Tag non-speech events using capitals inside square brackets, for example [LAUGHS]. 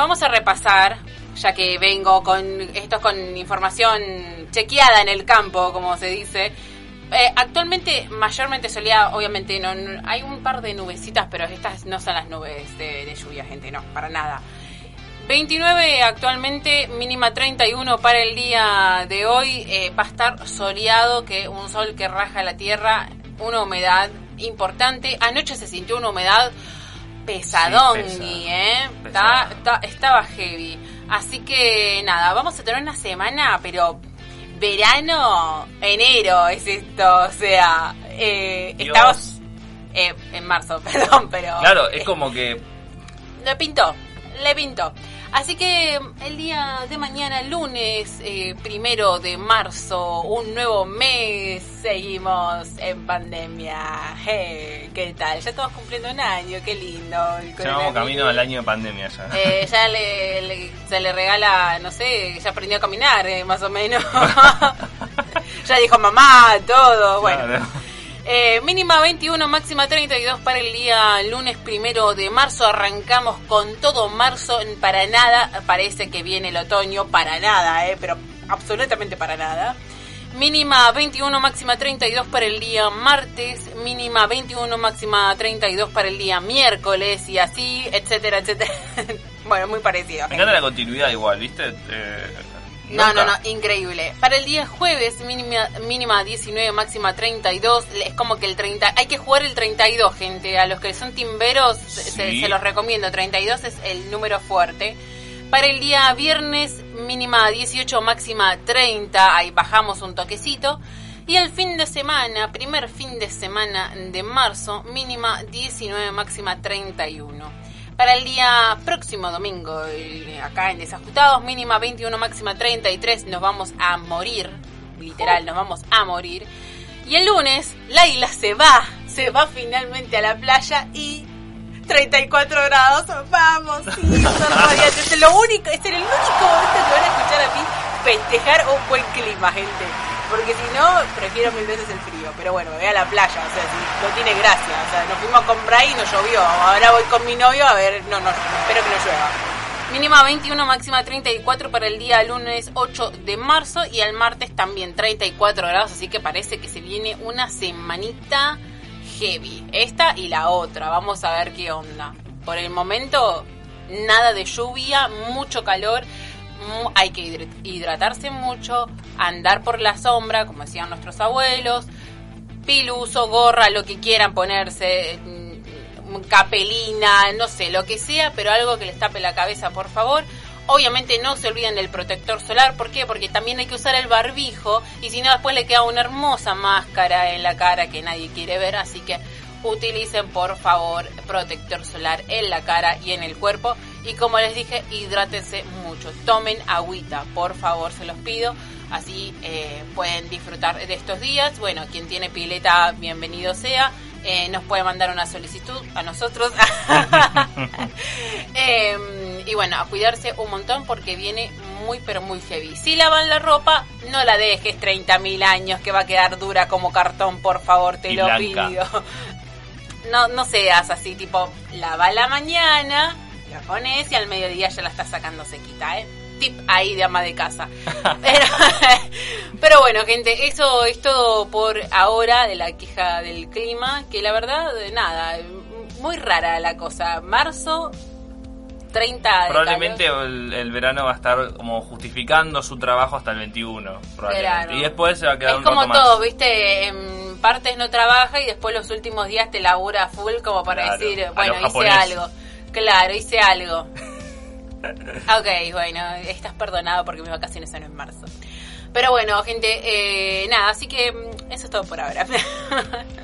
vamos a repasar, ya que vengo con esto es con información chequeada en el campo, como se dice. Eh, actualmente, mayormente soleado, obviamente no, hay un par de nubecitas, pero estas no son las nubes de, de lluvia, gente, no, para nada. 29 actualmente, mínima 31 para el día de hoy. Eh, va a estar soleado, que un sol que raja la tierra, una humedad importante. Anoche se sintió una humedad pesadón, Sí, ¿eh? Está- pesado. está- estaba heavy. Así que nada, vamos a tener una semana, pero verano, enero es esto, o sea, eh, estamos eh, en marzo, [LAUGHS] perdón, pero... Claro, es como que Le pintó, le pintó. Así que el día de mañana, lunes eh, primero de marzo, un nuevo mes, seguimos en pandemia. Hey, ¿Qué tal? Ya estamos cumpliendo un año, qué lindo. llevamos coronavirus. camino al año de pandemia ya. Eh, ya le, le- se le regala, no sé, ya aprendió a caminar, eh, más o menos. [LAUGHS] [LAUGHS] ya dijo mamá, todo. Bueno, Claro. Eh, mínima 21, máxima 32 para el día lunes primero de marzo. Arrancamos con todo marzo. Para nada parece que viene el otoño, para nada, eh, pero absolutamente para nada. Mínima 21, máxima 32 para el día martes, mínima 21, máxima 32 para el día miércoles y así, etcétera, etcétera. [LAUGHS] bueno, muy parecido. Me encanta la continuidad igual, ¿viste? Eh, No, nunca- no, no, increíble. Para el día jueves, mínima, mínima 19, máxima 32. Es como que el 30. Hay que jugar el 32, gente. A los que son timberos, se- se los recomiendo. 32 es el número fuerte. Para el día viernes, mínima 18, máxima 30. Ahí bajamos un toquecito. Y el fin de semana, primer fin de semana de marzo, mínima 19, máxima 31. Para el día próximo domingo, eh, acá en Desajustados, mínima 21, máxima 33, nos vamos a morir. Literal, nos vamos a morir. Y el lunes, Laila se va, se va finalmente a la playa y 34 grados. Vamos, sí, son radiantes. Es lo único, es el único momento que van a escuchar a mí festejar un buen clima, gente. Porque si no, prefiero mil veces el frío. Pero bueno, me voy a la playa, o sea, si no tiene gracia. O sea, nos fuimos con Bray y no llovió. Ahora voy con mi novio a ver, no, no, espero que no llueva. Mínima 21, máxima 34 para el día lunes 8 de marzo y el martes también 34 grados, así que parece que se viene una semanita heavy. Esta y la otra, vamos a ver qué onda. Por el momento, nada de lluvia, mucho calor, hay que hidr- hidratarse mucho, andar por la sombra, como decían nuestros abuelos, piluso, gorra, lo que quieran ponerse, mm, capelina, no sé, lo que sea, pero algo que les tape la cabeza, por favor. Obviamente no se olviden del protector solar, ¿por qué? Porque también hay que usar el barbijo y si no después le queda una hermosa máscara en la cara que nadie quiere ver, así que utilicen por favor protector solar en la cara y en el cuerpo y como les dije, hidrátense mucho, tomen agüita, por favor, se los pido, así eh, pueden disfrutar de estos días. Bueno, quien tiene pileta, bienvenido sea. Eh, nos puede mandar una solicitud a nosotros. [LAUGHS] Eh, y bueno, a cuidarse un montón porque viene muy pero muy heavy. Si lavan la ropa, no la dejes 30.000 años que va a quedar dura como cartón, por favor, te Y lo blanca. pido. [LAUGHS] No, no seas así, tipo, lava la mañana, la pones y al mediodía ya la estás sacando sequita, ¿eh? Tip ahí de ama de casa. [LAUGHS] Pero, [LAUGHS] pero bueno, gente, eso es todo por ahora de la queja del clima, que la verdad, nada, muy rara la cosa. Marzo, 30 de Probablemente el, el verano va a estar como justificando su trabajo hasta el 21, probablemente. Claro. Y después se va a quedar Es un como rato más. todo, ¿viste? En partes no trabaja y después los últimos días te labura full como para Claro, decir, bueno, hice algo. Claro, hice algo. [LAUGHS] ok, bueno, estás perdonado porque mis vacaciones son en marzo. Pero bueno, gente, eh, nada, así que mm, eso es todo por ahora. [LAUGHS]